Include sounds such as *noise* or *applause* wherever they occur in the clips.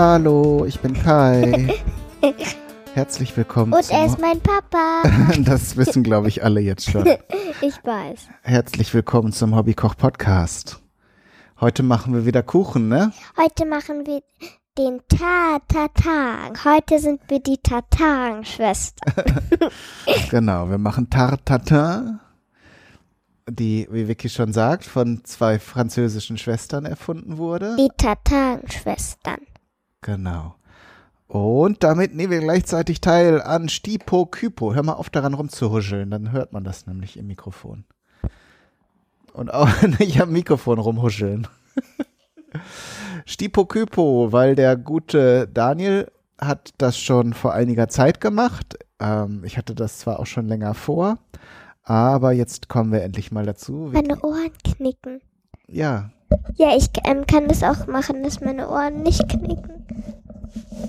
Hallo, ich bin Kai. *laughs* Herzlich willkommen. Und er ist mein Papa. *laughs* das wissen, glaube ich, alle jetzt schon. *laughs* ich weiß. Herzlich willkommen zum Hobbykoch Podcast. Heute machen wir wieder Kuchen, ne? Heute machen wir den Tartatang. Heute sind wir die Tartaren-Schwestern. genau, wir machen Tartatin, die, wie Vicky schon sagt, von zwei französischen Schwestern erfunden wurde. Die Tartaren-Schwestern. Genau. Und damit nehmen wir gleichzeitig teil an Stipo Kypo. Hör mal auf, daran rumzuhuscheln, dann hört man das nämlich im Mikrofon. Und auch *laughs* nicht am Mikrofon rumhuscheln. *laughs* Stipo Kypo, weil der gute Daniel hat das schon vor einiger Zeit gemacht. Ähm, ich hatte das zwar auch schon länger vor, aber jetzt kommen wir endlich mal dazu. Meine Ohren knicken. Ja. Ja, ich ähm, kann das auch machen, dass meine Ohren nicht knicken.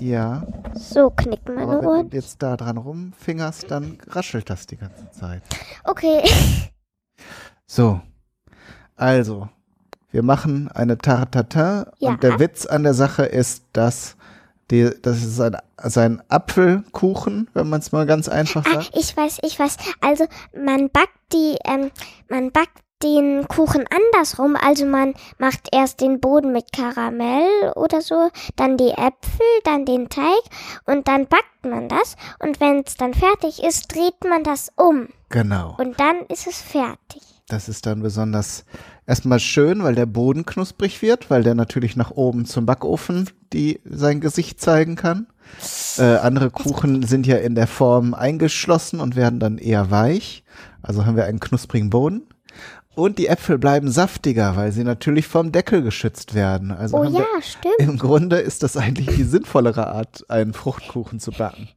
Ja. So knicken meine aber wenn Ohren. du jetzt da dran rumfingerst, dann raschelt das die ganze Zeit. Okay. *laughs* So. Also, wir machen eine Tartatin Ja. und der Witz an der Sache ist, dass die, das ist ein, also ein Apfelkuchen, wenn man es mal ganz einfach Ah, sagt. ich weiß, ich weiß. Also man backt die, ähm, man backt den Kuchen andersrum. Also man macht erst den Boden mit Karamell oder so, dann die Äpfel, dann den Teig und dann backt man das. Und wenn es dann fertig ist, dreht man das um Genau. und dann ist es fertig. Das ist dann besonders erstmal schön, weil der Boden knusprig wird, weil der natürlich nach oben zum Backofen die sein Gesicht zeigen kann. Äh, andere Kuchen sind ja in der Form eingeschlossen und werden dann eher weich. Also haben wir einen knusprigen Boden. Und die Äpfel bleiben saftiger, weil sie natürlich vom Deckel geschützt werden. Also Oh ja, wir, stimmt. im Grunde ist das eigentlich die sinnvollere Art, einen Fruchtkuchen zu backen.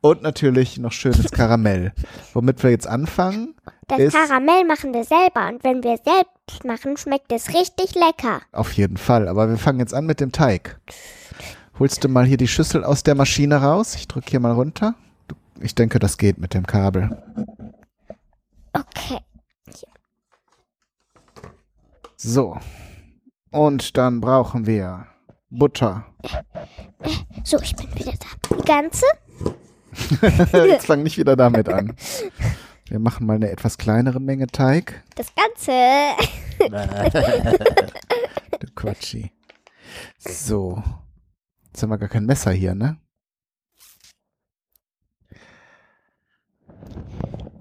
Und natürlich noch schönes Karamell. Womit wir jetzt anfangen, Das ist Karamell machen wir selber und wenn wir selbst machen, schmeckt es richtig lecker. Auf jeden Fall, aber wir fangen jetzt an mit dem Teig. Holst du mal hier die Schüssel aus der Maschine raus? Ich drücke hier mal runter. Ich denke, das geht mit dem Kabel. Okay. So. Und dann brauchen wir Butter. So, ich bin wieder da. Die ganze? *laughs* Jetzt fang nicht wieder damit an. Wir machen mal eine etwas kleinere Menge Teig. Das Ganze. *laughs* Du Quatschi. So. Jetzt haben wir gar kein Messer hier, ne?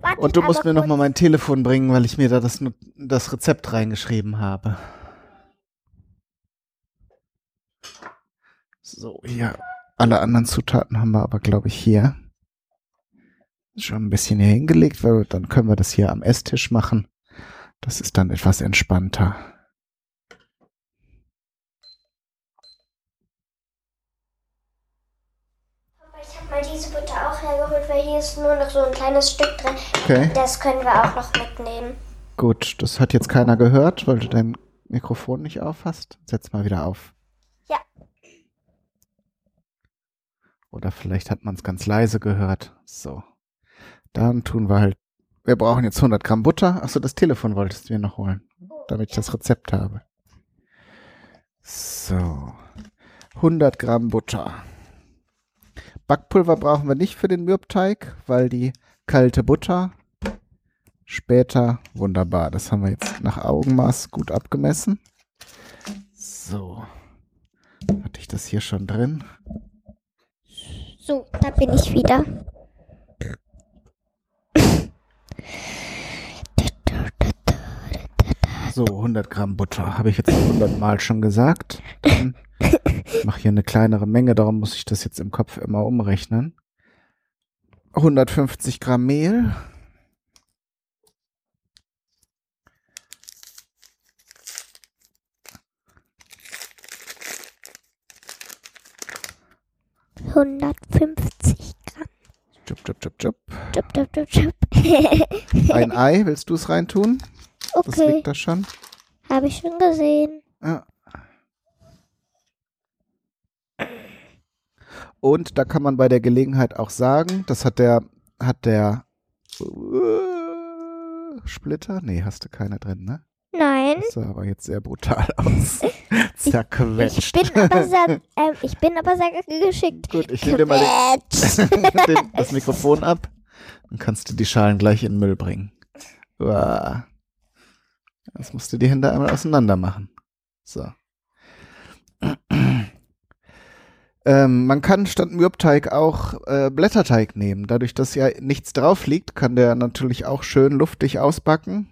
Wartet Und du musst mir noch kurz. mal mein Telefon bringen, weil ich mir da das, das Rezept reingeschrieben habe. So, hier. Alle anderen Zutaten haben wir aber, glaube ich, hier. Schon ein bisschen hier hingelegt, weil dann können wir das hier am Esstisch machen. Das ist dann etwas entspannter. Mal diese Butter auch hergeholt, weil hier ist nur noch so ein kleines Stück drin. Okay. Das können wir auch noch mitnehmen. Gut, das hat jetzt keiner gehört, weil du dein Mikrofon nicht auf hast. Setz mal wieder auf. Ja. Oder vielleicht hat man es ganz leise gehört. So. Dann tun wir halt. Wir brauchen jetzt 100 Gramm Butter. Achso, das Telefon wolltest du mir noch holen, damit ich das Rezept habe. So. 100 Gramm Butter. Backpulver brauchen wir nicht für den Mürbteig, weil die kalte Butter später wunderbar. Das haben wir jetzt nach Augenmaß gut abgemessen. So. Hatte ich das hier schon drin? So, da bin ich wieder. So, 100 Gramm Butter. Habe ich jetzt 100 Mal schon gesagt. *laughs* Dann mache hier eine kleinere Menge, darum muss ich das jetzt im Kopf immer umrechnen. 150 Gramm Mehl. Hundertfünfzig Gramm. Jupp, jupp, jupp, jupp. Jupp, jupp, jupp, jupp. *laughs* Ein Ei, willst du es reintun? Das okay, liegt da schon. habe ich schon gesehen. Ja. Und da kann man bei der Gelegenheit auch sagen, das hat der, hat der äh, Splitter? Nee, hast du keine drin, ne? Nein. Das sah aber jetzt sehr brutal aus. *laughs* Ich Zerquetscht. bin aber sehr, ähm, ich bin aber sehr geschickt. Gut, ich nehme dir mal den, *laughs* den, das Mikrofon ab. Dann kannst du die Schalen gleich in den Müll bringen. Uah. Jetzt musst du die Hände einmal auseinander machen. So. Ähm, man kann statt Mürbteig auch äh, Blätterteig nehmen. Dadurch, dass ja nichts drauf liegt, kann der natürlich auch schön luftig ausbacken.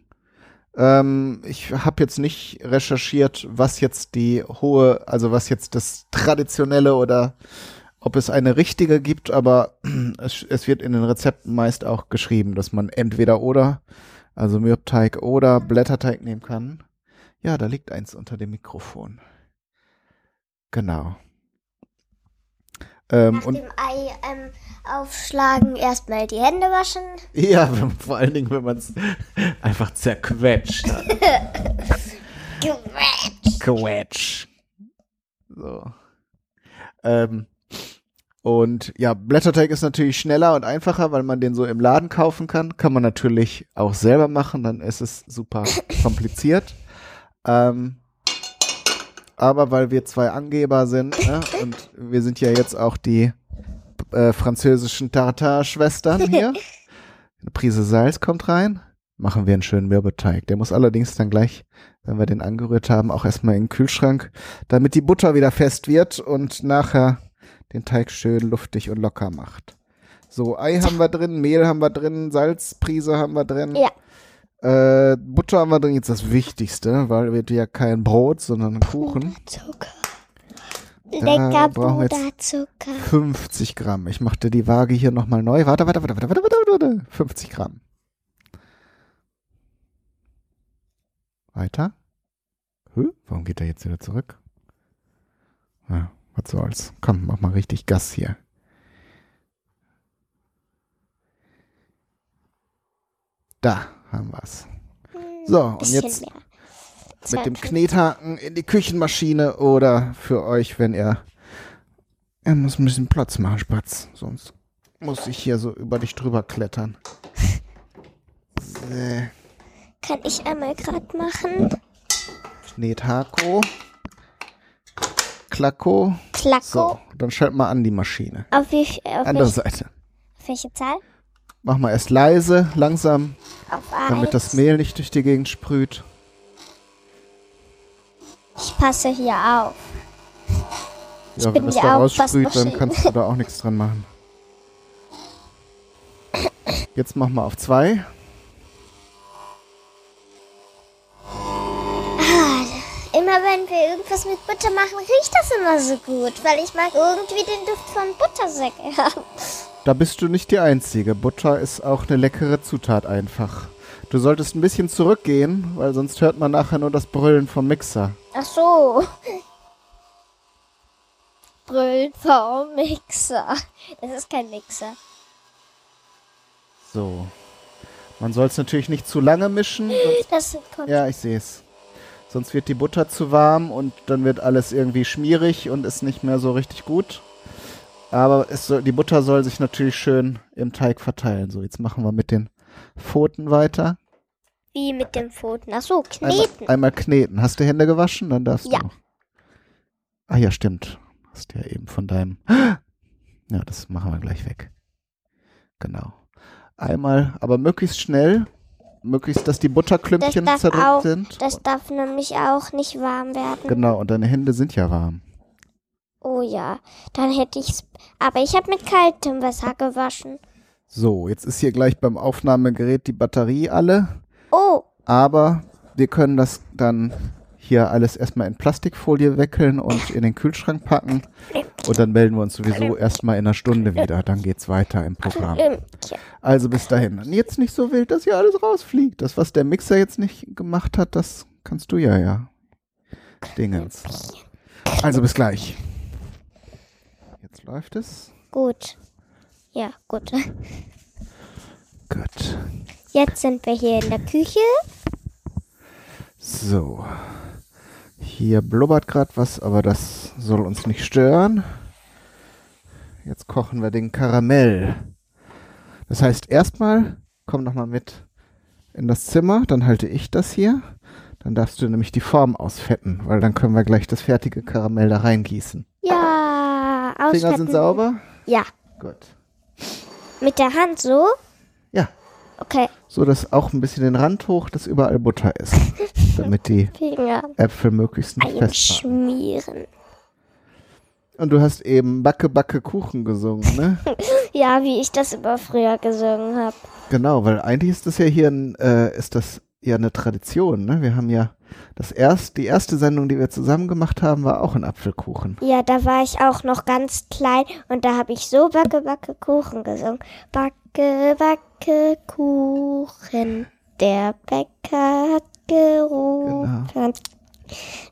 Ähm, ich habe jetzt nicht recherchiert, was jetzt die hohe, also was jetzt das traditionelle oder ob es eine richtige gibt, aber *clears throat* es, es wird in den Rezepten meist auch geschrieben, dass man entweder oder, also Mürbteig oder Blätterteig nehmen kann. Ja, da liegt eins unter dem Mikrofon. Genau. Ähm, Nach und dem Ei ähm, aufschlagen, erstmal die Hände waschen. *laughs* ja, vor allen Dingen, wenn man es einfach zerquetscht hat. *laughs* Quetsch. Quetsch. So. Ähm, und ja, Blätterteig ist natürlich schneller und einfacher, weil man den so im Laden kaufen kann. Kann man natürlich auch selber machen, dann ist es super *laughs* kompliziert. Ähm, aber weil wir zwei Angeber sind ne, und wir sind ja jetzt auch die äh, französischen Tartar-Schwestern hier. Eine Prise Salz kommt rein. Machen wir einen schönen Mürbeteig. Der muss allerdings dann gleich wenn wir den angerührt haben, auch erstmal in den Kühlschrank, damit die Butter wieder fest wird und nachher den Teig schön luftig und locker macht. So, Ei haben wir drin, Mehl haben wir drin, Salzprise haben wir drin. Ja. Äh, Butter haben wir drin, jetzt das Wichtigste, weil wir ja kein Brot, sondern Kuchen. Zucker. Lecker Puderzucker. 50 Gramm. Ich machte die Waage hier nochmal neu. Warte, warte, warte, warte, warte, warte, warte. 50 Gramm. Weiter. Hä? Warum geht er jetzt wieder zurück? Ja, was soll's. Komm, mach mal richtig Gas hier. Da haben wir's. So, und jetzt mehr. mit dem Knethaken in die Küchenmaschine oder für euch, wenn ihr. Er muss ein bisschen Platz machen, Spatz. Sonst muss ich hier so über dich drüber klettern. So, Kann ich einmal gerade machen. Knethako. Klacko. Klacko. So, dann schalt mal an die Maschine. Auf, wie, auf, Andere welche, Seite. auf welche Zahl? Mach mal erst leise, langsam, damit das Mehl nicht durch die Gegend sprüht. Ich passe hier auf. Ja, bin wenn es da raussprüht, dann kannst du da auch nichts dran machen. *laughs* Jetzt mach mal auf zwei. Immer wenn wir irgendwas mit Butter machen, riecht das immer so gut, weil ich mag irgendwie den Duft von Butter sehr *laughs* gern. Da bist du nicht die Einzige. Butter ist auch eine leckere Zutat einfach. Du solltest ein bisschen zurückgehen, weil sonst hört man nachher nur das Brüllen vom Mixer. Ach so. *laughs* Brüllen vom Mixer. Das ist kein Mixer. So. Man soll es natürlich nicht zu lange mischen. Das kommt. ja, ich sehe es. Sonst wird die Butter zu warm und dann wird alles irgendwie schmierig und ist nicht mehr so richtig gut. Aber soll, die Butter soll sich natürlich schön im Teig verteilen. So, jetzt machen wir mit den Pfoten weiter. Wie mit den Pfoten. Ach so, Einmal, kneten. einmal kneten. Hast du Hände gewaschen? Dann darfst Ja. du. Ah ja, stimmt. Hast ja eben von deinem. *gasps* Ja, das machen wir gleich weg. Genau. Einmal, aber möglichst schnell. Möglichst, dass die Butterklümpchen Das zerdrückt auch- sind. Das darf nämlich auch nicht warm werden. Genau, und deine Hände sind ja warm. Oh ja, dann hätte ich's. Aber ich habe mit kaltem Wasser gewaschen. So, jetzt ist hier gleich beim Aufnahmegerät die Batterie alle. Oh, Aber wir können das dann hier alles erstmal in Plastikfolie wickeln und in den Kühlschrank packen. Und dann melden wir uns sowieso erstmal in einer Stunde wieder. Dann geht's weiter im Programm. Also bis dahin. Und jetzt nicht so wild, dass hier alles rausfliegt. Das, was der Mixer jetzt nicht gemacht hat, das kannst du ja, ja. Dingens. Also bis gleich. Jetzt läuft es. gut. Ja, gut. Gut. Jetzt sind wir hier in der Küche. So. Hier blubbert gerade was, aber das soll uns nicht stören. Jetzt kochen wir den Karamell. Das heißt, erstmal komm noch mal mit in das Zimmer, dann halte ich das hier. Dann darfst du nämlich die Form ausfetten, weil dann können wir gleich das fertige Karamell da reingießen. Ja, ausfetten. Finger sind sauber? Ja. Gut. Mit der Hand so? Ja. Okay. So, dass auch ein bisschen den Rand hoch, dass überall Butter ist. *laughs* damit die Finger Äpfel möglichst nicht festfahren. einschmieren. Und du hast eben Backe, Backe, Kuchen gesungen, ne? *laughs* Ja, wie ich das immer früher gesungen habe. genau, weil eigentlich ist das ja hier ein, äh, ist das ja eine Tradition, ne? Wir haben ja das erst, die erste Sendung, die wir zusammen gemacht haben, war auch ein Apfelkuchen. Ja, da war ich auch noch ganz klein und da habe ich so Backe, Backe, Kuchen gesungen. Backe, Backe, Kuchen. Der Bäcker hat gerufen.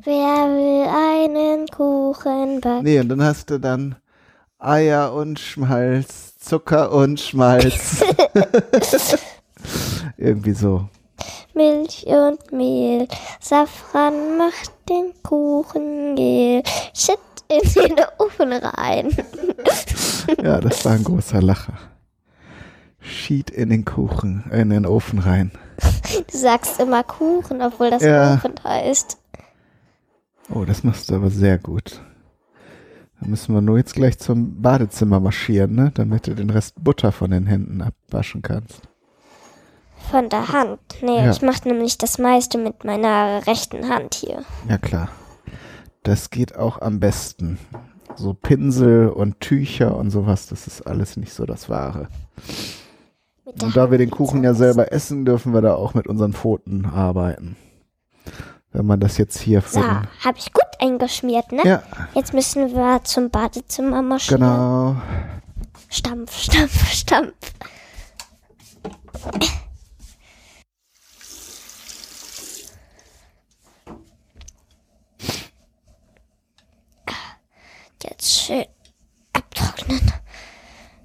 Wer will einen Kuchen backen? Nee, und dann hast du dann Eier und Schmalz, Zucker und Schmalz. *laughs* Irgendwie so. Milch und Mehl, Safran macht den Kuchen gel. Shit in den Ofen rein. Ja, das war ein großer Lacher. Schied in den Kuchen, in den Ofen rein. Du sagst immer Kuchen, obwohl das Ja. Ofen heißt. Oh, das machst du aber sehr gut. Dann müssen wir nur jetzt gleich zum Badezimmer marschieren, ne? Damit du den Rest Butter von den Händen abwaschen kannst. Von der Hand. Nee, Ja. ich mache nämlich das meiste mit meiner rechten Hand hier. Ja klar. Das geht auch am besten. So Pinsel und Tücher und sowas, das ist alles nicht so das Wahre. Und da wir den Kuchen ja selber essen, dürfen wir da auch mit unseren Pfoten arbeiten. Wenn man das jetzt hier So, habe ich gut eingeschmiert, ne? Ja, Jetzt müssen wir zum Badezimmer marschieren. genau. Stampf, stampf, stampf. Jetzt schön abtrocknen.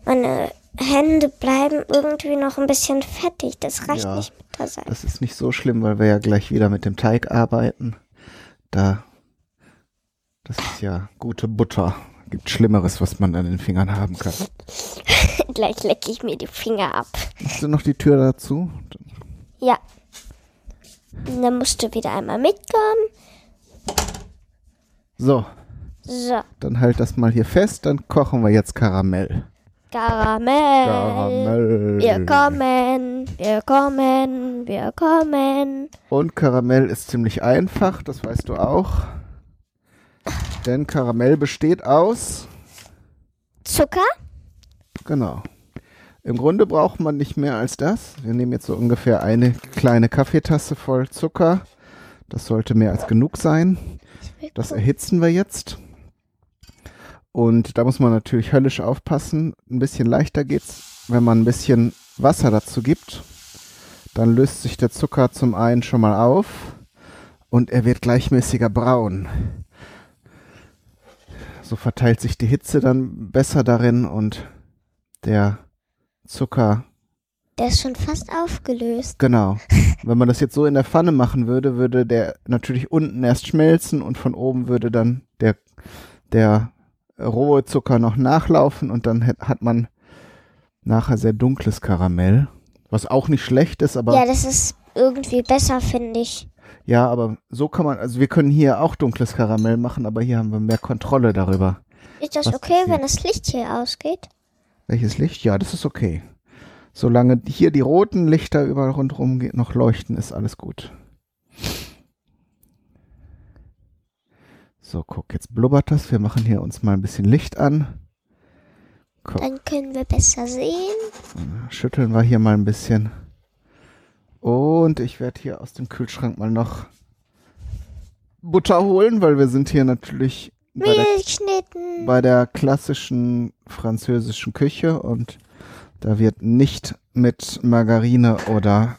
Meine Hände bleiben irgendwie noch ein bisschen fettig. Das reicht Ja. nicht mit der Seife. Das ist nicht so schlimm, weil wir ja gleich wieder mit dem Teig arbeiten. Da, das ist ja gute Butter. Gibt Schlimmeres, was man an den Fingern haben kann. *laughs* Gleich lecke ich mir die Finger ab. Hast du noch die Tür dazu? Ja. Und Dann musst du wieder einmal mitkommen. So, So, dann halt das mal hier fest, dann kochen wir jetzt Karamell. Karamell. Karamell. Wir kommen, wir kommen, wir kommen. Und Karamell ist ziemlich einfach, das weißt du auch. Denn Karamell besteht aus, Zucker? genau. Im Grunde braucht man nicht mehr als das. Wir nehmen jetzt so ungefähr eine kleine Kaffeetasse voll Zucker. Das sollte mehr als genug sein. Das erhitzen wir jetzt. Und da muss man natürlich höllisch aufpassen. Ein bisschen leichter geht's, wenn man ein bisschen Wasser dazu gibt. Dann löst sich der Zucker zum einen schon mal auf und er wird gleichmäßiger braun. So verteilt sich die Hitze dann besser darin und der Zucker Der ist schon fast aufgelöst. Genau. *laughs* Wenn man das jetzt so in der Pfanne machen würde, würde der natürlich unten erst schmelzen und von oben würde dann der, der rohe Zucker noch nachlaufen und dann hat man nachher sehr dunkles Karamell. Was auch nicht schlecht ist, aber Ja, das ist irgendwie besser, finde ich. ja, aber so kann man, also wir können hier auch dunkles Karamell machen, aber hier haben wir mehr Kontrolle darüber. Ist das okay, wenn das Licht hier ausgeht? Welches Licht? Ja, das ist okay. Solange hier die roten Lichter überall rundherum noch leuchten, ist alles gut. So, guck, jetzt blubbert das. Wir machen hier uns mal ein bisschen Licht an. Guck, Dann können wir besser sehen. schütteln wir hier mal ein bisschen. Und ich werde hier aus dem Kühlschrank mal noch Butter holen, weil wir sind hier natürlich bei der bei der klassischen französischen Küche und da wird nicht mit Margarine oder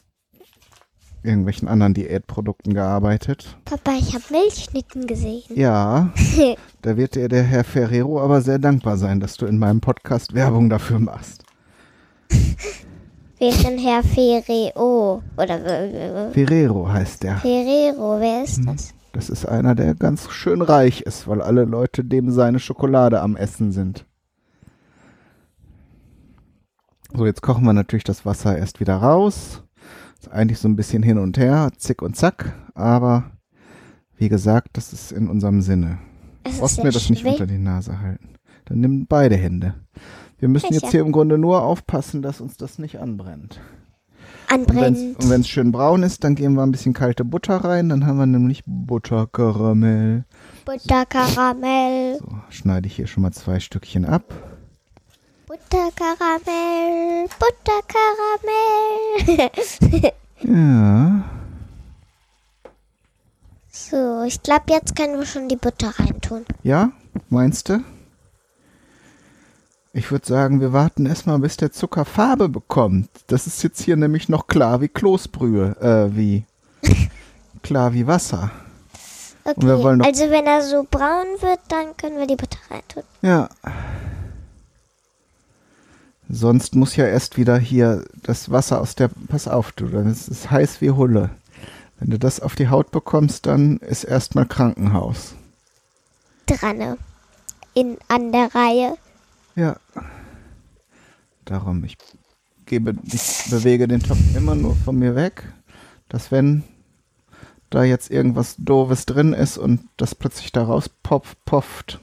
irgendwelchen anderen Diätprodukten gearbeitet. Papa, ich habe Milchschnitten gesehen. Ja, *laughs* da wird dir der Herr Ferrero aber sehr dankbar sein, dass du in meinem Podcast Werbung dafür machst. *laughs* Wer ist denn Herr Ferrero? Oder äh, äh, Ferrero heißt der. Ferrero, wer ist das? Das ist einer, der ganz schön reich ist, weil alle Leute dem seine Schokolade am Essen sind. So, jetzt kochen wir natürlich das Wasser erst wieder raus. Ist eigentlich so ein bisschen hin und her, zick und zack, aber wie gesagt, das ist in unserem Sinne. Du brauchst mir das nicht schwer. unter die Nase halten. Dann nimm beide Hände. Wir müssen Sicher. jetzt hier im Grunde nur aufpassen, dass uns das nicht anbrennt. Anbrennt. Und wenn es schön braun ist, dann geben wir ein bisschen kalte Butter rein. Dann haben wir nämlich Butterkaramell. Butterkaramell. So, schneide ich hier schon mal zwei Stückchen ab. Butterkaramell. Butterkaramell. *laughs* Ja, so, ich glaube, jetzt können wir schon die Butter reintun. ja, meinst du? Ich würde sagen, wir warten erstmal, bis der Zucker Farbe bekommt. Das ist jetzt hier nämlich noch klar wie Kloßbrühe, äh, wie *laughs* klar wie Wasser. Okay, also wenn er so braun wird, dann können wir die Butter reintun. Ja. Sonst muss ja erst wieder hier das Wasser aus der. Pass auf, du, dann ist es heiß wie Hulle. Wenn du das auf die Haut bekommst, dann ist erstmal Krankenhaus. Dran. In, an der Reihe. Ja. Darum, ich gebe, ich bewege den Topf immer nur von mir weg, dass wenn da jetzt irgendwas Doofes drin ist und das plötzlich da rauspopft, pofft.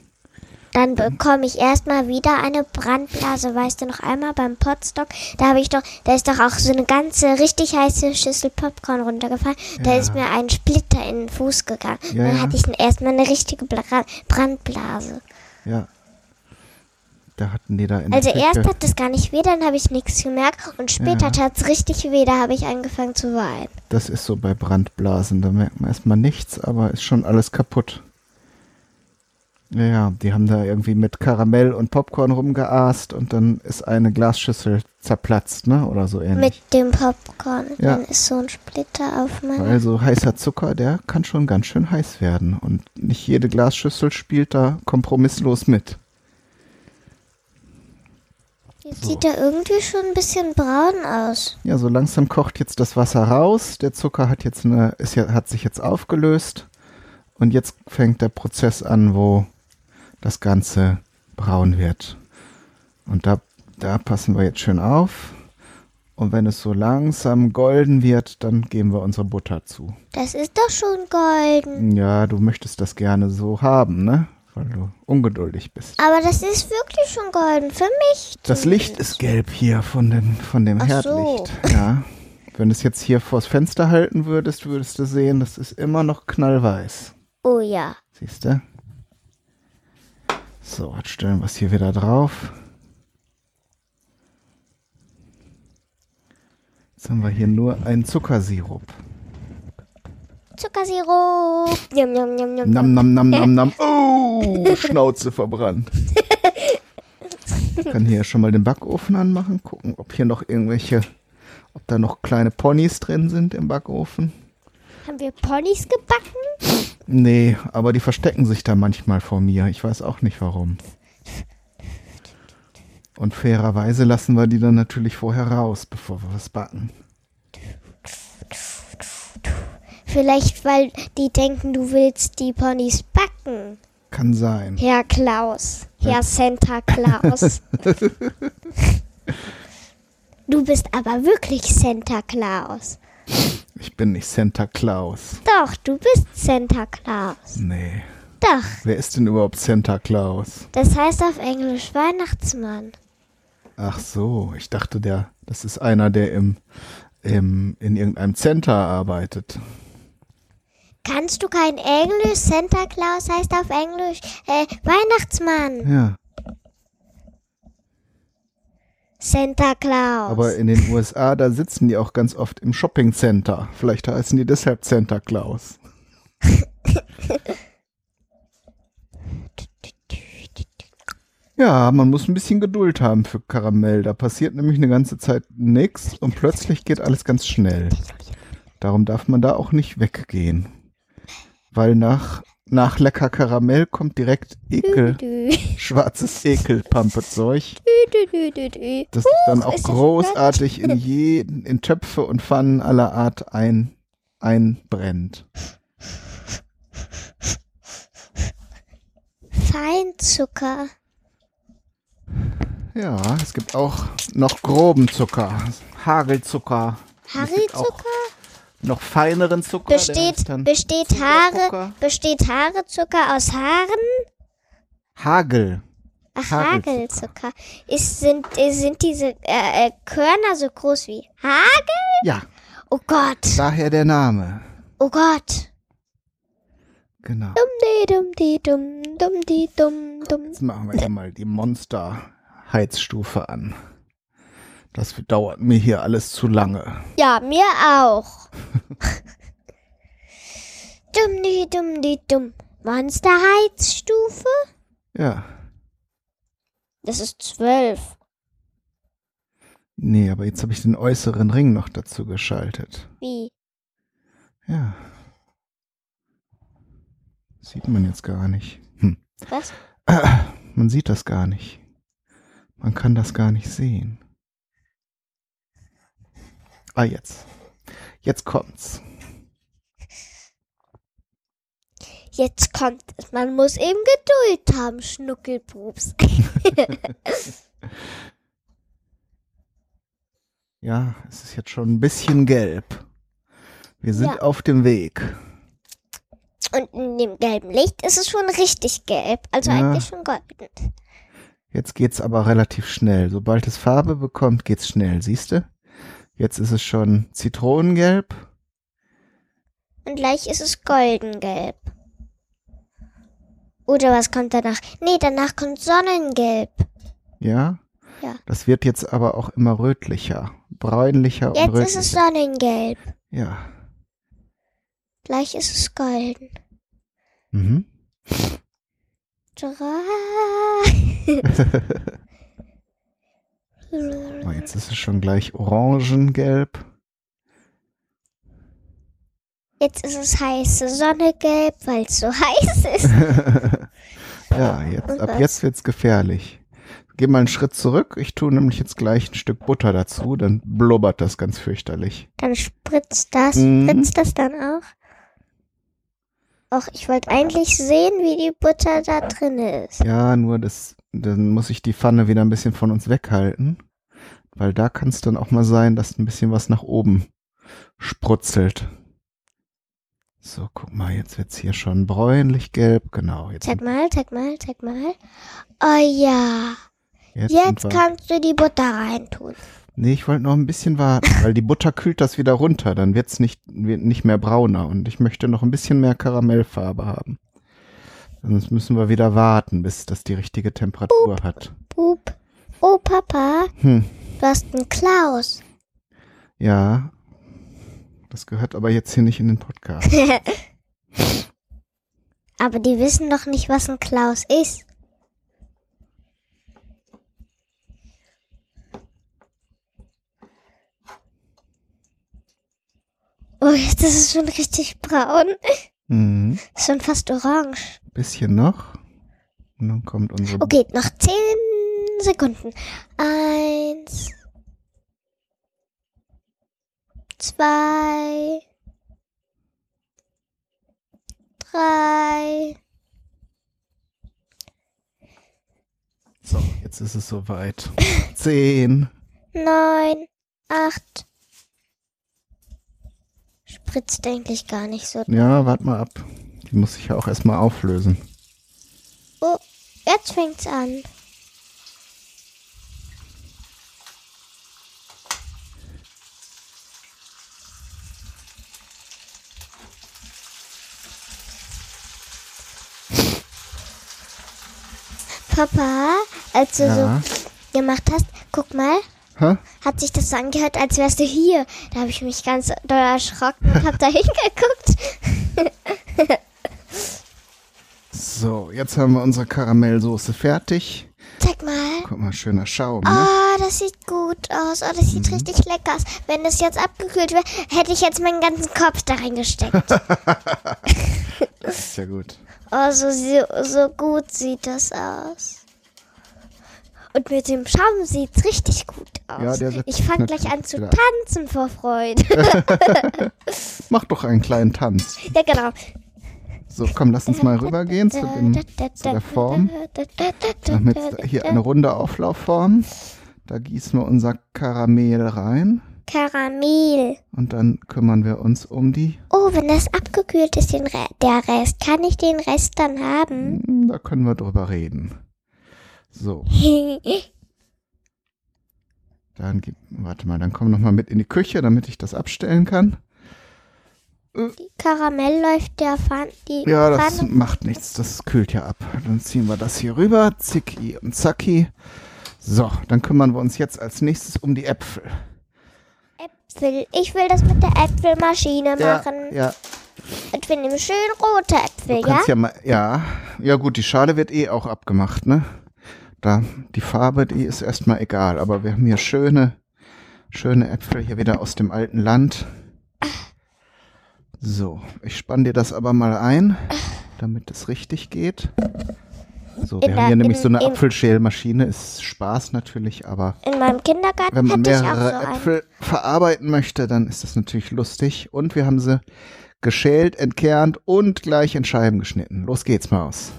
Dann bekomme ich erstmal wieder eine Brandblase. Weißt du noch einmal beim Potstock? Da habe ich doch, da ist doch auch so eine ganze richtig heiße Schüssel Popcorn runtergefallen. Da Ja. ist mir ein Splitter in den Fuß gegangen. Ja, dann hatte ich erstmal eine richtige Bla Brandblase. Ja. Da hatten die da in Also erst hat es gar nicht weh, dann habe ich nichts gemerkt und später Ja. tat es richtig weh, da habe ich angefangen zu weinen. Das ist so bei Brandblasen, da merkt man erstmal nichts, aber ist schon alles kaputt. Ja, ja, die haben da irgendwie mit Karamell und Popcorn rumgeaßt und dann ist eine Glasschüssel zerplatzt, ne? Oder so ähnlich. Mit dem Popcorn. Ja. Dann ist so ein Splitter auf meiner. Also heißer Zucker, der kann schon ganz schön heiß werden. Und nicht jede Glasschüssel spielt da kompromisslos mit. Jetzt so. sieht er irgendwie schon ein bisschen braun aus. Ja, so langsam kocht jetzt das Wasser raus. Der Zucker hat jetzt eine, ist ja, hat sich jetzt aufgelöst. Und jetzt fängt der Prozess an, wo das Ganze braun wird. Und da, da passen wir jetzt schön auf. Und wenn es so langsam golden wird, dann geben wir unsere Butter zu. Das ist doch schon golden. Ja, du möchtest das gerne so haben, ne? Weil du ungeduldig bist. Aber das ist wirklich schon golden. Für mich. Das Licht ist gelb hier von, den, von dem Ach so. Herdlicht. Ja. Wenn du es jetzt hier vors Fenster halten würdest, würdest du sehen, das ist immer noch knallweiß. Oh ja. Siehst du? So, jetzt stellen wir es hier wieder drauf. Jetzt haben wir hier nur einen Zuckersirup. Zuckersirup. Yum, yum, yum, yum. Nam, nam, nam, nam, nam. *laughs* Oh, Schnauze verbrannt. Ich kann hier schon mal den Backofen anmachen, gucken, ob hier noch irgendwelche, ob da noch kleine Ponys drin sind im Backofen. Haben wir Ponys gebacken? Nee, aber die verstecken sich da manchmal vor mir. Ich weiß auch nicht warum. Und fairerweise lassen wir die dann natürlich vorher raus, bevor wir was backen. Vielleicht, weil die denken, du willst die Ponys backen. Kann sein. Herr Klaus. Herr Santa Claus. *laughs* du bist aber wirklich Santa Claus. Ich bin nicht Santa Claus. Doch, du bist Santa Claus. Nee. Doch, Wer ist denn überhaupt Santa Claus? das heißt auf Englisch Weihnachtsmann. Ach so, ich dachte, der, das ist einer, der im, im, in irgendeinem Center arbeitet. Kannst du kein Englisch? Santa Claus heißt auf Englisch äh, Weihnachtsmann. Ja, Santa Claus. aber in den USA, da sitzen die auch ganz oft im Shopping Center. Vielleicht heißen die deshalb Santa Claus. Ja, man muss ein bisschen Geduld haben für Karamell. Da passiert nämlich eine ganze Zeit nichts und plötzlich geht alles ganz schnell. Darum darf man da auch nicht weggehen. Weil nach, nach lecker Karamell kommt direkt Ekel, schwarzes dü. das sich dann auch das großartig in jeden, in Töpfe und Pfannen aller Art ein, einbrennt. Feinzucker. Ja, es gibt auch noch groben Zucker, Hagelzucker. Harry-Zucker? Noch feineren Zucker. Besteht, besteht. Haare, besteht Haarezucker aus Haaren? Hagel. Ach, Hagelzucker. Hagelzucker. Ist, sind, sind diese äh, äh, Körner so groß wie Hagel? Ja, Oh Gott. daher der Name. Oh Gott. Genau. Dum di dum di dum dum di dum dum. Jetzt machen wir hier mal die Monster-Heizstufe an. Das dauert mir hier alles zu lange. Ja, mir auch. *laughs* dum di dum di dum. Monsterheizstufe? Ja. Das ist zwölf. Nee, aber jetzt habe ich den äußeren Ring noch dazu geschaltet. Wie? Ja. Sieht man jetzt gar nicht. Hm. Was? Man sieht das gar nicht. Man kann das gar nicht sehen. Ah, jetzt. Jetzt kommt's. Jetzt kommt es. Man muss eben Geduld haben, Schnuckelpups. *laughs* Ja, es ist jetzt schon ein bisschen gelb. Wir sind Ja. auf dem Weg. Und in dem gelben Licht ist es schon richtig gelb. Also Ja. eigentlich schon golden. Jetzt geht's aber relativ schnell. Sobald es Farbe bekommt, geht's schnell, siehst du? Jetzt ist es schon Zitronengelb. Und gleich ist es goldengelb. Oder was kommt danach? Nee, danach kommt Sonnengelb. Ja? Ja. Das wird jetzt aber auch immer rötlicher. Bräunlicher und Jetzt rötlicher. ist es Sonnengelb. ja. Gleich ist es golden. Mhm. Drei. *laughs* *laughs* Oh, jetzt ist es schon gleich orangengelb. Jetzt ist es heiße Sonnegelb, weil es so heiß ist. *laughs* ja, jetzt, ab jetzt wird's gefährlich. Geh mal einen Schritt zurück. Ich tue nämlich jetzt gleich ein Stück Butter dazu, dann blubbert das ganz fürchterlich. Dann spritzt das. Mhm. Spritzt das dann auch? Och, ich wollte eigentlich sehen, wie die Butter da drin ist. Ja, nur das, dann muss ich die Pfanne wieder ein bisschen von uns weghalten, weil da kann es dann auch mal sein, dass ein bisschen was nach oben sprutzelt. So, guck mal, jetzt wird's hier schon bräunlich gelb. Genau, jetzt, Zeig mal, zeig mal, zeig mal. Oh ja. jetzt, Jetzt kannst du die Butter reintun. Nee, ich wollte noch ein bisschen warten, weil die Butter kühlt das wieder runter, dann wird's nicht, wird nicht mehr brauner und ich möchte noch ein bisschen mehr Karamellfarbe haben. Sonst müssen wir wieder warten, bis das die richtige Temperatur hat. Pup. Oh, Papa, Hm, du hast einen Klaus. ja. Das gehört aber jetzt hier nicht in den Podcast. *laughs* Aber die wissen doch nicht, was ein Klaus ist. Oh, jetzt ist es schon richtig braun. Mhm. Schon fast orange. Bisschen noch. Und dann kommt unsere. Okay, noch zehn Sekunden. Eins. Zwei. Drei. So, jetzt ist es soweit. *laughs* Zehn. Neun. Acht. Spritzt eigentlich gar nicht so. Ja, warte mal ab. Die muss ich ja auch erstmal auflösen. Oh, jetzt fängt's an. Papa, als du Ja. so gemacht hast, guck mal, Hä? hat sich das so angehört, als wärst du hier. Da habe ich mich ganz doll erschrocken und habe da *laughs* hingeguckt. So, jetzt haben wir unsere Karamellsoße fertig. Zeig mal. Guck mal, schöner Schaum, ne? Oh, das sieht gut aus. Oh, das sieht richtig lecker aus. Wenn das jetzt abgekühlt wäre, hätte ich jetzt meinen ganzen Kopf da reingesteckt. *laughs* Das ist ja gut. oh, so, so, gut sieht das aus. Und mit dem Schaum sieht's richtig gut aus. Ja, ich fange gleich an zu tanzen vor Freude. *laughs* Mach doch einen kleinen Tanz. ja, genau. So, komm, lass uns mal rübergehen zu, dem, zu der Form. Wir haben jetzt hier eine runde Auflaufform. Da gießen wir unser Karamell rein. Karamell. Und dann kümmern wir uns um die. Oh, wenn das abgekühlt ist, den Re der Rest, kann ich den Rest dann haben? Hm, Da können wir drüber reden. So, *laughs* dann gib, warte mal, dann komm noch mal mit in die Küche, damit ich das abstellen kann. die Karamell läuft der Pfanne. Die Ja, das Pfanne. macht nichts, das kühlt ja ab. Dann ziehen wir das hier rüber, zicki und zacki. So, dann kümmern wir uns jetzt als nächstes um die Äpfel. Äpfel. Ich will das mit der Äpfelmaschine Ja, machen. ja, Und wir nehmen schön rote Äpfel, ja? ja mal, ja, ja gut, die Schale wird eh auch abgemacht, ne? Da, die Farbe, die ist erstmal egal, aber wir haben hier schöne, schöne Äpfel hier wieder aus dem alten Land. So, ich spann dir das aber mal ein, damit es richtig geht. So, wir In haben hier nämlich in- so eine in- Apfelschälmaschine, ist Spaß natürlich, aber In meinem Kindergarten wenn man mehrere so einen. Äpfel verarbeiten möchte, dann ist das natürlich lustig. Und wir haben sie geschält, entkernt und gleich in Scheiben geschnitten. Los geht's, Maus.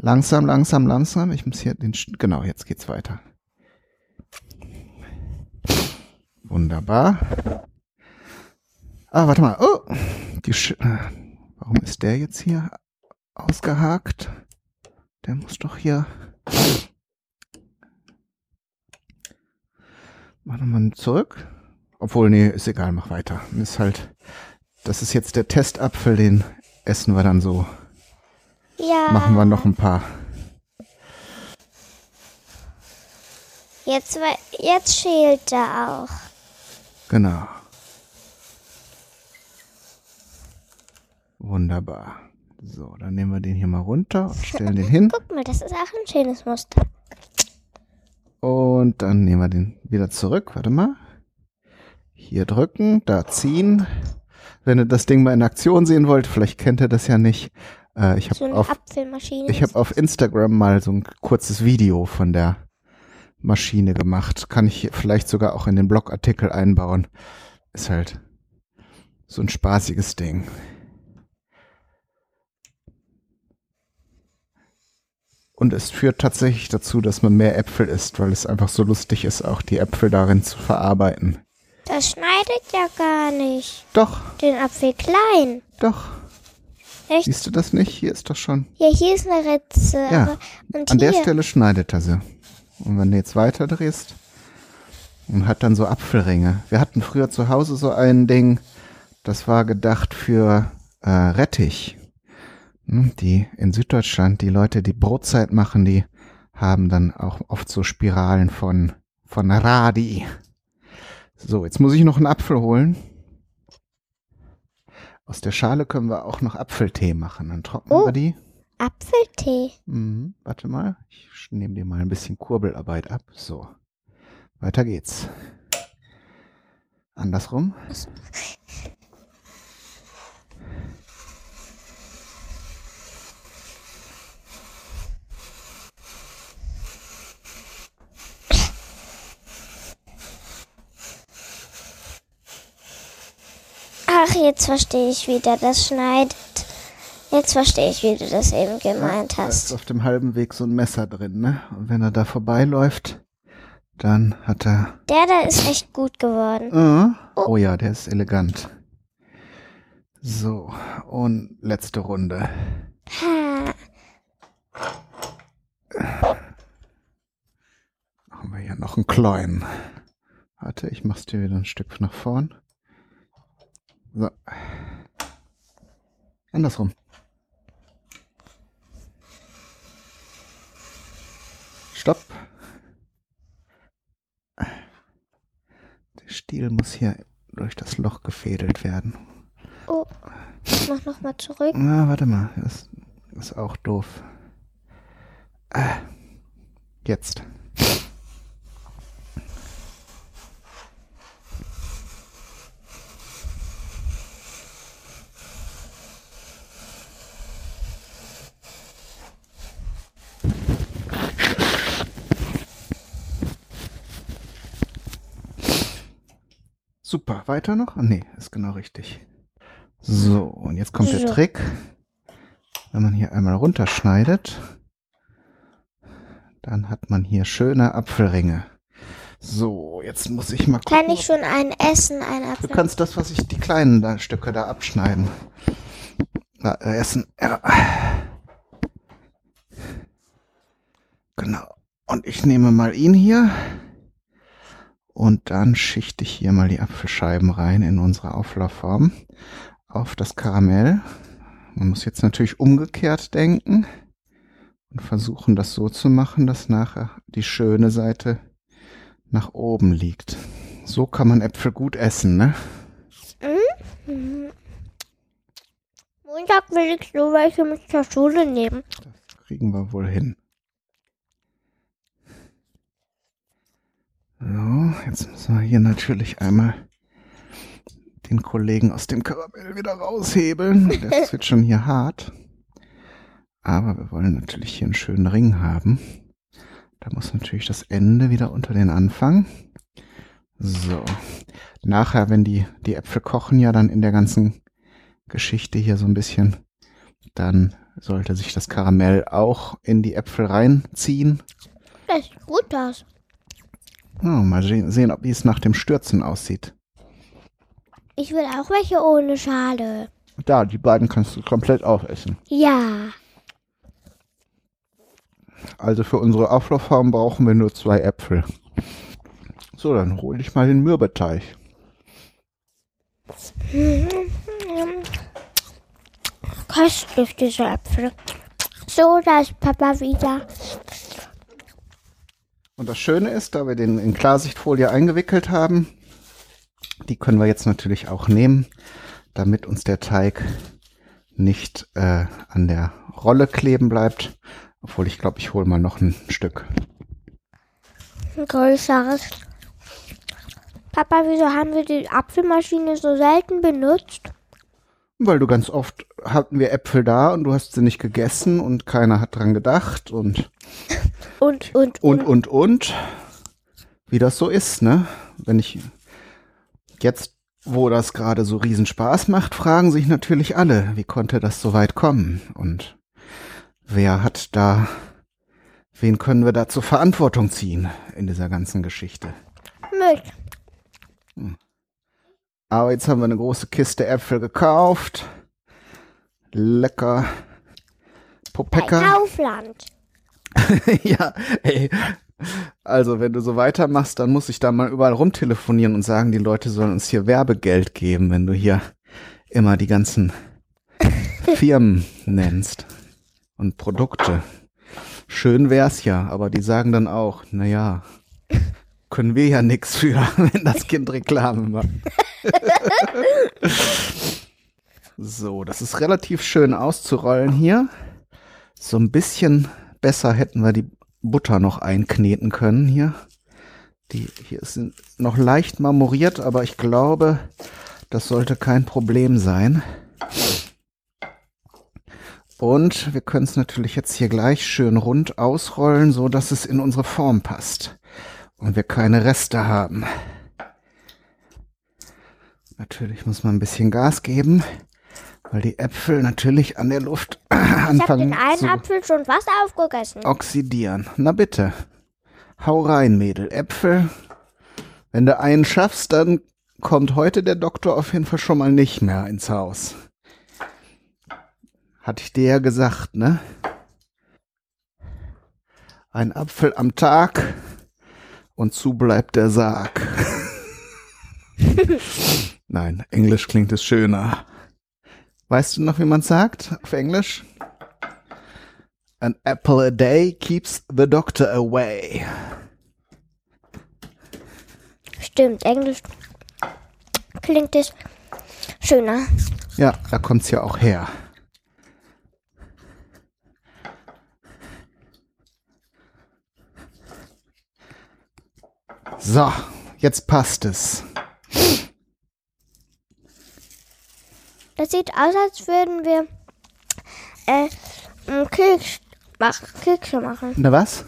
Langsam, langsam, langsam. Ich muss hier den, Sch- genau, jetzt geht's weiter. Wunderbar. Ah, warte mal. Oh, die Sch warum ist der jetzt hier ausgehakt? Der muss doch hier. Mach nochmal zurück. Obwohl, nee, ist egal, mach weiter. Ist halt, das ist jetzt der Testapfel, den essen wir dann so. Ja. Machen wir noch ein paar. Jetzt, jetzt schält er auch. Genau. Wunderbar. So, dann nehmen wir den hier mal runter und stellen den hin. Guck mal, das ist auch ein schönes Muster. Und dann nehmen wir den wieder zurück. Warte mal. Hier drücken, da ziehen. Wenn ihr das Ding mal in Aktion sehen wollt, vielleicht kennt ihr das ja nicht. Äh, ich So habe eine auf Apfelmaschine. Ich habe auf Instagram mal so ein kurzes Video von der Maschine gemacht. Kann ich vielleicht sogar auch in den Blogartikel einbauen. Ist halt so ein spaßiges Ding. Und es führt tatsächlich dazu, dass man mehr Äpfel isst, weil es einfach so lustig ist, auch die Äpfel darin zu verarbeiten. das schneidet ja gar nicht. Doch, Den Apfel klein. doch. Echt? Siehst du das nicht? Hier ist doch schon. Ja, hier ist eine Ritze. Ja, An hier. der Stelle schneidet er sie. Und wenn du jetzt weiter drehst und hat dann so Apfelringe. Wir hatten früher zu Hause so ein Ding, das war gedacht für äh, Rettich. Die in Süddeutschland, die Leute, die Brotzeit machen, die haben dann auch oft so Spiralen von, von Radi. So, jetzt muss ich noch einen Apfel holen. Aus der Schale können wir auch noch Apfeltee machen. Dann trocknen Oh. wir die. Apfeltee. Mhm, warte mal, ich nehme dir mal ein bisschen Kurbelarbeit ab. So, weiter geht's. Andersrum. *laughs* Ach, jetzt verstehe ich wieder, das schneidet. Jetzt verstehe ich, wie du das eben gemeint Da ist hast. auf dem halben Weg so ein Messer drin, ne? Und wenn er da vorbeiläuft, dann hat er. Der da ist echt gut geworden. Äh, oh ja, der ist elegant. So, und letzte Runde. Ha. Machen wir hier noch einen kleinen. Warte, ich mach's dir wieder ein Stück nach vorn. So. Andersrum. Stopp. Der Stiel muss hier durch das Loch gefädelt werden. Oh, ich mach nochmal zurück. Na, warte mal. Das ist auch doof. Ah, Jetzt. Super, weiter noch? Nee, ist genau richtig. So, und jetzt kommt der. Trick. Wenn man hier einmal runterschneidet, dann hat man hier schöne Apfelringe. So, jetzt muss ich mal Kann gucken. ich schon einen essen, einen Du Apfel? kannst das, was ich, die kleinen da, Stücke da abschneiden. Na, äh, essen. Ja. Genau. Und ich nehme mal ihn hier. Und dann schichte ich hier mal die Apfelscheiben rein in unsere Auflaufform auf das Karamell. Man muss jetzt natürlich umgekehrt denken und versuchen, das so zu machen, dass nachher die schöne Seite nach oben liegt. So kann man Äpfel gut essen, ne? Mhm. Montag will ich so welche mit zur Schule nehmen. Das kriegen wir wohl hin. So, jetzt müssen wir hier natürlich einmal den Kollegen aus dem Karamell wieder raushebeln. *laughs* Ist jetzt schon hier hart. Aber wir wollen natürlich hier einen schönen Ring haben. Da muss natürlich das Ende wieder unter den Anfang. So. Nachher, wenn die, die Äpfel kochen ja dann in der ganzen Geschichte hier so ein bisschen, dann sollte sich das Karamell auch in die Äpfel reinziehen. Das sieht gut aus. Oh, mal se- sehen, ob wie es nach dem Stürzen aussieht. Ich will auch welche ohne Schale. Da, die beiden kannst du komplett aufessen. Ja. Also für unsere Auflaufform brauchen wir nur zwei Äpfel. So, dann hole ich mal den Mürbeteig. Köstlich, diese Äpfel. So, da ist Papa wieder. Und das Schöne ist, da wir den in Klarsichtfolie eingewickelt haben, die können wir jetzt natürlich auch nehmen, damit uns der Teig nicht äh, an der Rolle kleben bleibt. Obwohl ich glaube, ich hole mal noch ein Stück. Ein größeres. Papa, wieso haben wir die Apfelmaschine so selten benutzt? Weil du ganz oft hatten wir Äpfel da und du hast sie nicht gegessen und keiner hat dran gedacht und *laughs* Und, und, und und und wie das so ist, ne? Wenn ich jetzt, wo das gerade so riesen Spaß macht, fragen sich natürlich alle, wie konnte das so weit kommen und wer hat da, wen können wir da zur Verantwortung ziehen in dieser ganzen Geschichte? mit. Aber jetzt haben wir eine große Kiste Äpfel gekauft. Lecker. Bei Popeka. Kaufland. *laughs* ja, ey. Also, wenn du so weitermachst, dann muss ich da mal überall rumtelefonieren und sagen, die Leute sollen uns hier Werbegeld geben, wenn du hier immer die ganzen *laughs* Firmen nennst und Produkte. Schön wär's ja, aber die sagen dann auch, na ja, können wir ja nix für, *laughs* wenn das Kind Reklame macht. *laughs* so, das ist relativ schön auszurollen hier. So ein bisschen besser hätten wir die Butter noch einkneten können hier. Die hier sind noch leicht marmoriert, aber ich glaube, das sollte kein Problem sein. Und wir können es natürlich jetzt hier gleich schön rund ausrollen, so dass es in unsere Form passt und wir keine Reste haben. Natürlich muss man ein bisschen Gas geben, weil die Äpfel natürlich an der Luft *clears throat* Ich habe anfangen den einen zu Apfel schon fast aufgegessen. oxidieren. Na bitte. Hau rein, Mädel. Äpfel. Wenn du einen schaffst, dann kommt heute der Doktor auf jeden Fall schon mal nicht mehr ins Haus. Hatte ich dir ja gesagt, ne? Ein Apfel am Tag und zu bleibt der Sarg. *laughs* Nein, Englisch klingt es schöner. Weißt du noch, wie man sagt auf Englisch? An apple a day keeps the doctor away. Stimmt, Englisch klingt es schöner. Ja, da kommt's ja auch her. So, jetzt passt es. Das sieht aus, als würden wir äh, einen Keks mach, Kekse machen. Na was?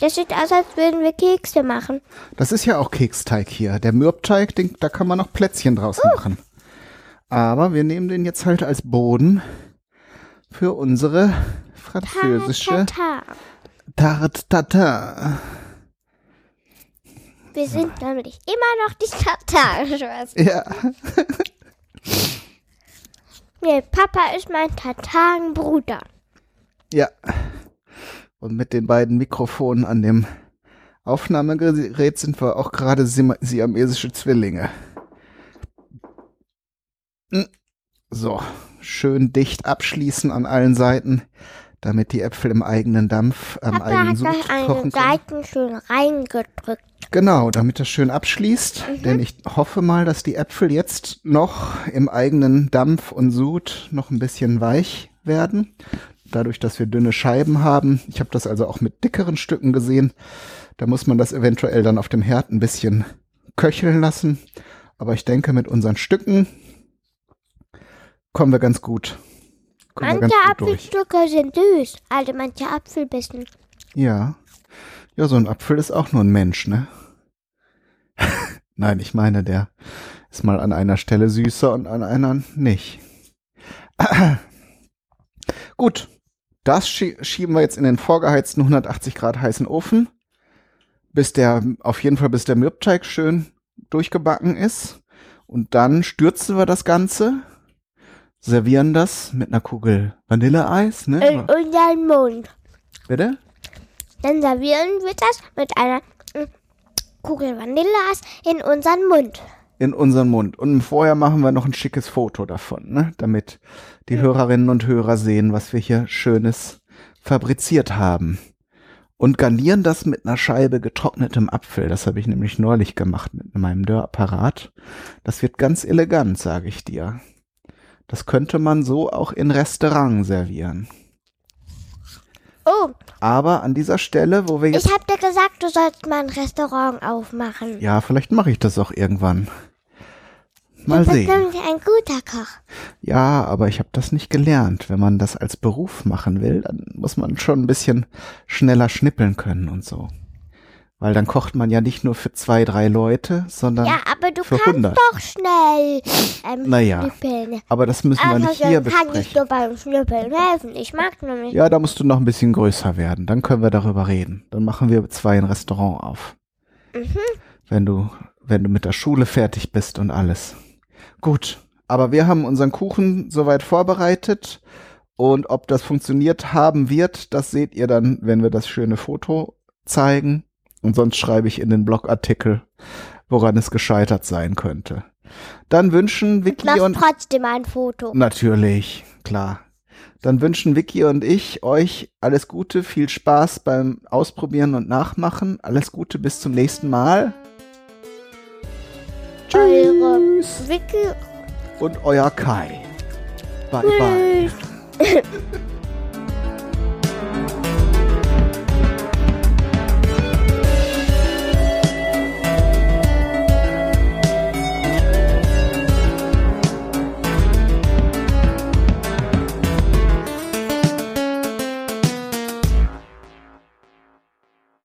Das sieht aus, als würden wir Kekse machen. Das ist ja auch Keksteig hier. Der Mürbteig, den, da kann man noch Plätzchen draus machen. Aber wir nehmen den jetzt halt als Boden für unsere französische Ta, ta, ta. Tarte Tatin. Wir sind nämlich immer noch die Tatanschwestern. Ja. *laughs* Nee, Papa ist mein Tatarenbruder. Ja. Und mit den beiden Mikrofonen an dem Aufnahmegerät sind wir auch gerade siamesische Zwillinge. Hm. So, schön dicht abschließen an allen Seiten, damit die Äpfel im eigenen Dampf, am Papa eigenen hat Sud kochen können. Seiten schön reingedrückt. Genau, damit das schön abschließt. Denn ich hoffe mal, dass die Äpfel jetzt noch im eigenen Dampf und Sud noch ein bisschen weich werden. Dadurch, dass wir dünne Scheiben haben. Ich habe das also auch mit dickeren Stücken gesehen. Da muss man das eventuell dann auf dem Herd ein bisschen köcheln lassen. Aber ich denke, mit unseren Stücken kommen wir ganz gut. Manche durch. Apfelstücke sind süß, also manche Apfelbissen. Ja. Ja, so ein Apfel ist auch nur ein Mensch, ne? *laughs* Nein, ich meine, der ist mal an einer Stelle süßer und an einer nicht. *clears throat* Gut, das schie schieben wir jetzt in den vorgeheizten 180 Grad heißen Ofen, bis der, auf jeden Fall bis der Mürbteig schön durchgebacken ist. Und dann stürzen wir das Ganze, servieren das mit einer Kugel Vanilleeis, In ne? unseren Mund. Bitte? Dann servieren wir das mit einer Kugel Vanilleeis in unseren Mund. in unseren Mund. Und vorher machen wir noch ein schickes Foto davon, ne? damit die Hörerinnen und Hörer sehen, was wir hier Schönes fabriziert haben. Und garnieren das mit einer Scheibe getrocknetem Apfel. Das habe ich nämlich neulich gemacht mit meinem Dörrapparat. Das wird ganz elegant, sage ich dir. Das könnte man so auch in Restaurant servieren. Oh, Aber an dieser Stelle, wo wir jetzt ich hab dir gesagt, du sollst mal ein Restaurant aufmachen. Ja, vielleicht mache ich das auch irgendwann. Mal du bist sehen. nämlich ein guter Koch. Ja, aber ich habe das nicht gelernt. Wenn man das als Beruf machen will, dann muss man schon ein bisschen schneller schnippeln können und so. Weil dann kocht man ja nicht nur für zwei, drei Leute, sondern Ja, aber du für kannst 100. doch schnell ähm, Naja. schnippeln. Aber das müssen wir Aber nicht hier dann kann ich besprechen. dir beim Schnippeln helfen. Ich mag nämlich. Ja, da musst du noch ein bisschen größer werden. Dann können wir darüber reden. Dann machen wir zwei ein Restaurant auf. Mhm. Wenn du, wenn du mit der Schule fertig bist und alles. Gut. Aber wir haben unseren Kuchen soweit vorbereitet. Und ob das funktioniert haben wird, das seht ihr dann, wenn wir das schöne Foto zeigen. Und sonst schreibe ich in den Blogartikel, woran es gescheitert sein könnte. Dann wünschen Vicky und trotzdem ein Foto. Natürlich, klar. Dann wünschen Vicky und ich euch alles Gute, viel Spaß beim Ausprobieren und Nachmachen. Alles Gute, bis zum nächsten Mal. Tschüss. Vicky Und euer Kai. Bye bye. *laughs* *laughs*